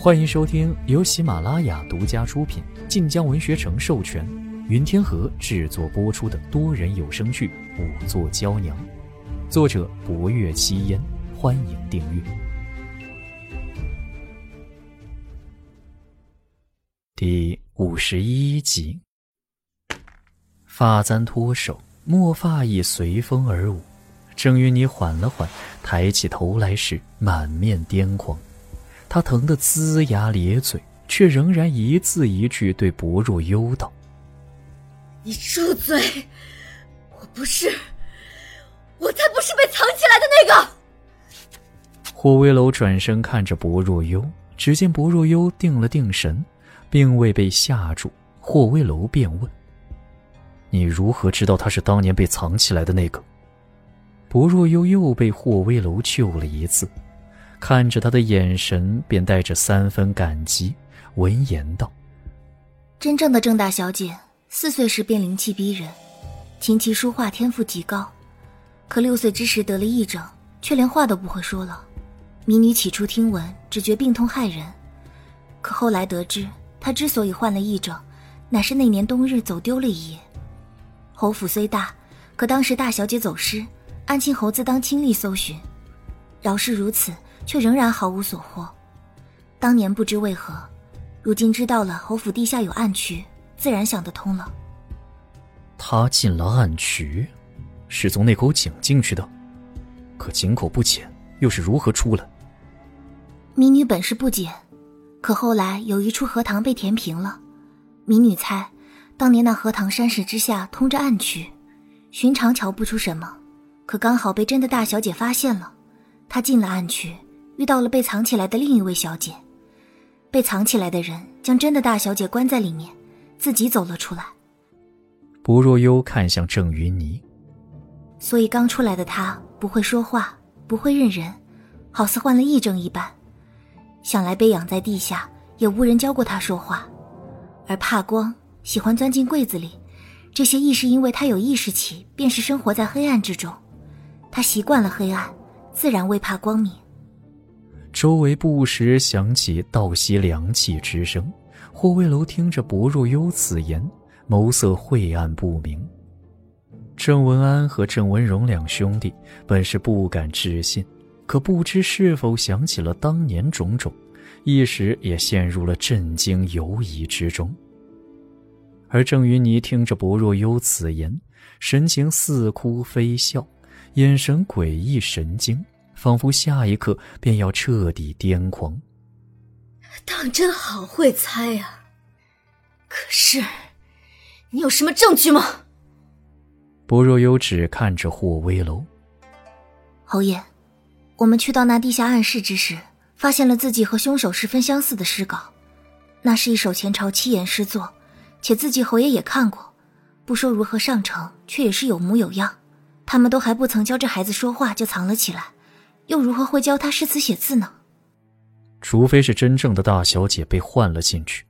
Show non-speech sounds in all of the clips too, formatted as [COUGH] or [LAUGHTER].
欢迎收听由喜马拉雅独家出品、晋江文学城授权、云天河制作播出的多人有声剧《五座娇娘》，作者：博月七烟。欢迎订阅。第五十一集，发簪脱手，墨发亦随风而舞。郑云霓缓了缓，抬起头来时，满面癫狂。他疼得龇牙咧嘴，却仍然一字一句对薄若幽道：“你住嘴！我不是，我才不是被藏起来的那个。”霍威楼转身看着薄若幽，只见薄若幽定了定神，并未被吓住。霍威楼便问：“你如何知道他是当年被藏起来的那个？”薄若幽又被霍威楼救了一次。看着他的眼神，便带着三分感激。闻言道：“真正的郑大小姐，四岁时便灵气逼人，琴棋书画天赋极高，可六岁之时得了癔症，却连话都不会说了。民女起初听闻，只觉病痛害人，可后来得知，她之所以患了癔症，乃是那年冬日走丢了一夜。侯府虽大，可当时大小姐走失，安庆侯自当亲力搜寻。饶是如此。”却仍然毫无所获。当年不知为何，如今知道了侯府地下有暗渠，自然想得通了。他进了暗渠，是从那口井进去的，可井口不浅，又是如何出来？民女本是不解，可后来有一处荷塘被填平了，民女猜，当年那荷塘山石之下通着暗渠，寻常瞧不出什么，可刚好被真的大小姐发现了，她进了暗渠。遇到了被藏起来的另一位小姐，被藏起来的人将真的大小姐关在里面，自己走了出来。薄若幽看向郑云霓，所以刚出来的她不会说话，不会认人，好似患了癔症一般。想来被养在地下，也无人教过她说话，而怕光，喜欢钻进柜子里，这些亦是因为她有意识起便是生活在黑暗之中，她习惯了黑暗，自然未怕光明。周围不时响起倒吸凉气之声。霍卫楼听着薄若幽此言，眸色晦暗不明。郑文安和郑文荣两兄弟本是不敢置信，可不知是否想起了当年种种，一时也陷入了震惊犹疑之中。而郑云霓听着薄若幽此言，神情似哭非笑，眼神诡异神经。仿佛下一刻便要彻底癫狂。当真好会猜呀！可是，你有什么证据吗？薄若幽只看着霍威楼。侯爷，我们去到那地下暗室之时，发现了自己和凶手十分相似的诗稿。那是一首前朝七言诗作，且自己侯爷也看过。不说如何上乘，却也是有模有样。他们都还不曾教这孩子说话，就藏了起来。又如何会教他诗词写字呢？除非是真正的大小姐被换了进去，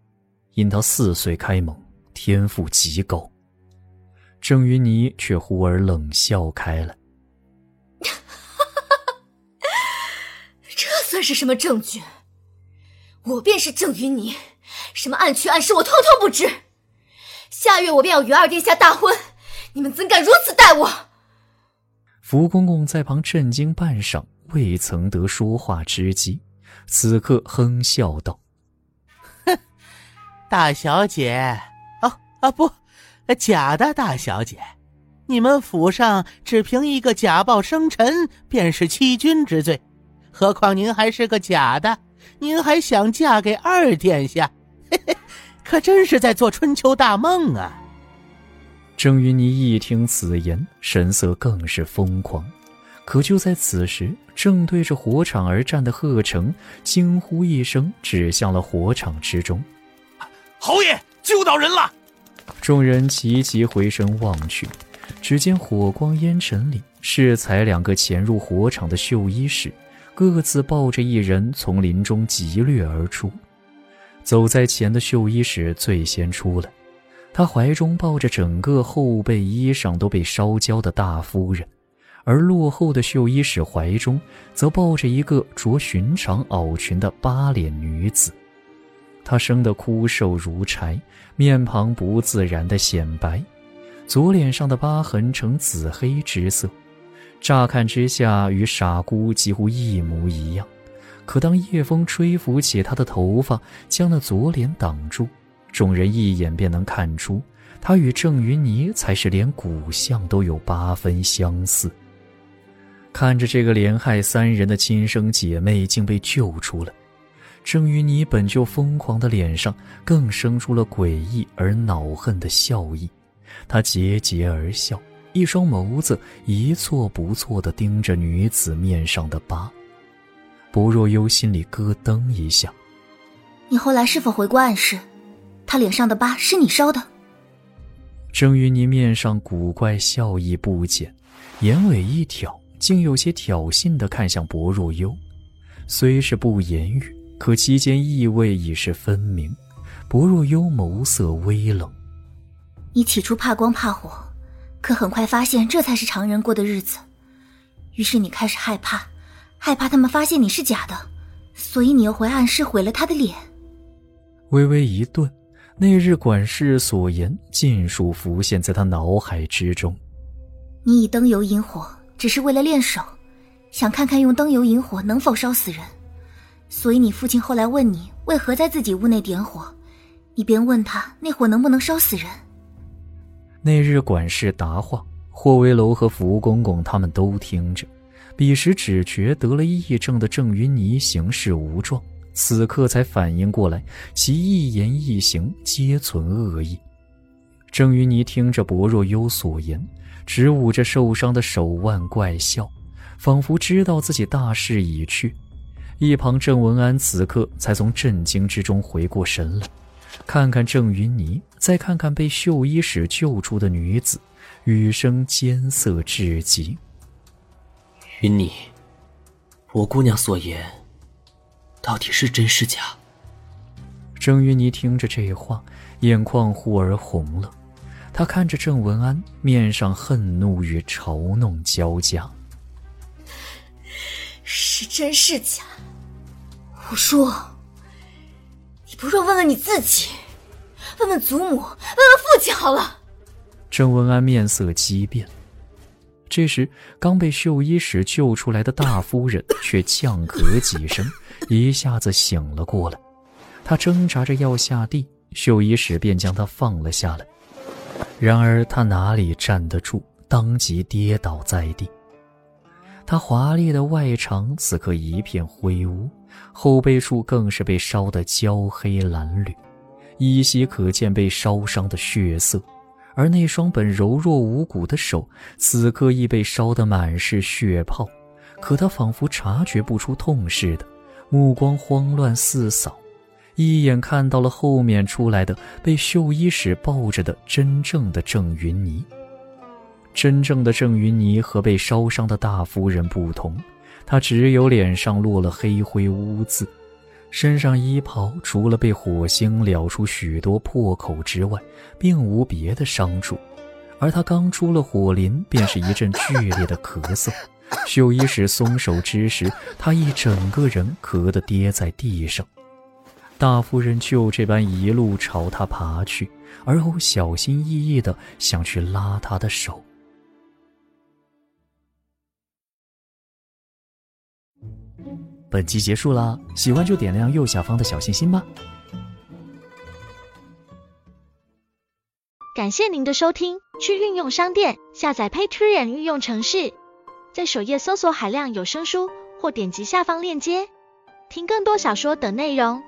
因她四岁开蒙，天赋极高。郑云霓却忽而冷笑开了：“ [LAUGHS] 这算是什么证据？我便是郑云霓，什么暗渠暗室我通通不知。下月我便要与二殿下大婚，你们怎敢如此待我？”福公公在旁震惊半晌。未曾得说话之机，此刻哼笑道：“哼，大小姐，哦啊不，假的大小姐，你们府上只凭一个假报生辰便是欺君之罪，何况您还是个假的，您还想嫁给二殿下？嘿嘿，可真是在做春秋大梦啊！”郑云霓一听此言，神色更是疯狂。可就在此时，正对着火场而战的贺成惊呼一声，指向了火场之中：“侯爷，救到人了！”众人齐齐回身望去，只见火光烟尘里，适才两个潜入火场的绣衣使，各自抱着一人从林中急掠而出。走在前的绣衣使最先出来，他怀中抱着整个后背衣裳都被烧焦的大夫人。而落后的绣衣使怀中则抱着一个着寻常袄裙的八脸女子。她生得枯瘦如柴，面庞不自然的显白，左脸上的疤痕呈紫黑之色，乍看之下与傻姑几乎一模一样。可当夜风吹拂起她的头发，将那左脸挡住，众人一眼便能看出，她与郑云霓才是连骨相都有八分相似。看着这个连害三人的亲生姐妹竟被救出了，郑云妮本就疯狂的脸上更生出了诡异而恼恨的笑意，她桀桀而笑，一双眸子一错不错的盯着女子面上的疤。不若幽心里咯噔一下。你后来是否回过暗室？他脸上的疤是你烧的？郑云妮面上古怪笑意不减，眼尾一挑，竟有些挑衅的看向薄若幽。虽是不言语，可其间意味已是分明。薄若幽眸色微冷。你起初怕光怕火，可很快发现这才是常人过的日子，于是你开始害怕。害怕他们发现你是假的，所以你又回暗室毁了他的脸。微微一顿，那日管事所言尽数浮现在他脑海之中。你以灯油引火，只是为了练手，想看看用灯油引火能否烧死人。所以你父亲后来问你为何在自己屋内点火，你便问他那火能不能烧死人。那日管事答话，霍威楼和福公公他们都听着。彼时只觉得了癔症的郑云霓行事无状，此刻才反应过来，其一言一行皆存恶意。郑云霓听着薄若幽所言，只捂着受伤的手腕怪笑，仿佛知道自己大势已去。一旁郑文安此刻才从震惊之中回过神来，看看郑云霓，再看看被绣衣使救出的女子，语声艰涩至极。云霓，我姑娘所言，到底是真是假？郑云霓听着这话，眼眶忽而红了。她看着郑文安，面上恨怒与嘲弄交加。是真是假？我说，你不若问问你自己，问问祖母，问问父亲好了。郑文安面色激变。这时，刚被秀衣使救出来的大夫人却呛咳几声，一下子醒了过来。她挣扎着要下地，秀衣使便将她放了下来。然而他哪里站得住，当即跌倒在地。他华丽的外裳此刻一片灰污，后背处更是被烧得焦黑蓝绿，依稀可见被烧伤的血色。而那双本柔弱无骨的手，此刻亦被烧得满是血泡，可他仿佛察觉不出痛似的，目光慌乱四扫，一眼看到了后面出来的被秀衣使抱着的真正的郑云霓。真正的郑云霓和被烧伤的大夫人不同，她只有脸上落了黑灰污渍。身上衣袍除了被火星燎出许多破口之外，并无别的伤处，而她刚出了火林，便是一阵剧烈的咳嗽。秀衣使松手之时，他一整个人咳得跌在地上。大夫人就这般一路朝他爬去，而后小心翼翼的想去拉他的手。本集结束啦，喜欢就点亮右下方的小心心吧。感谢您的收听，去运用商店下载 Patreon 运用城市，在首页搜索海量有声书，或点击下方链接听更多小说等内容。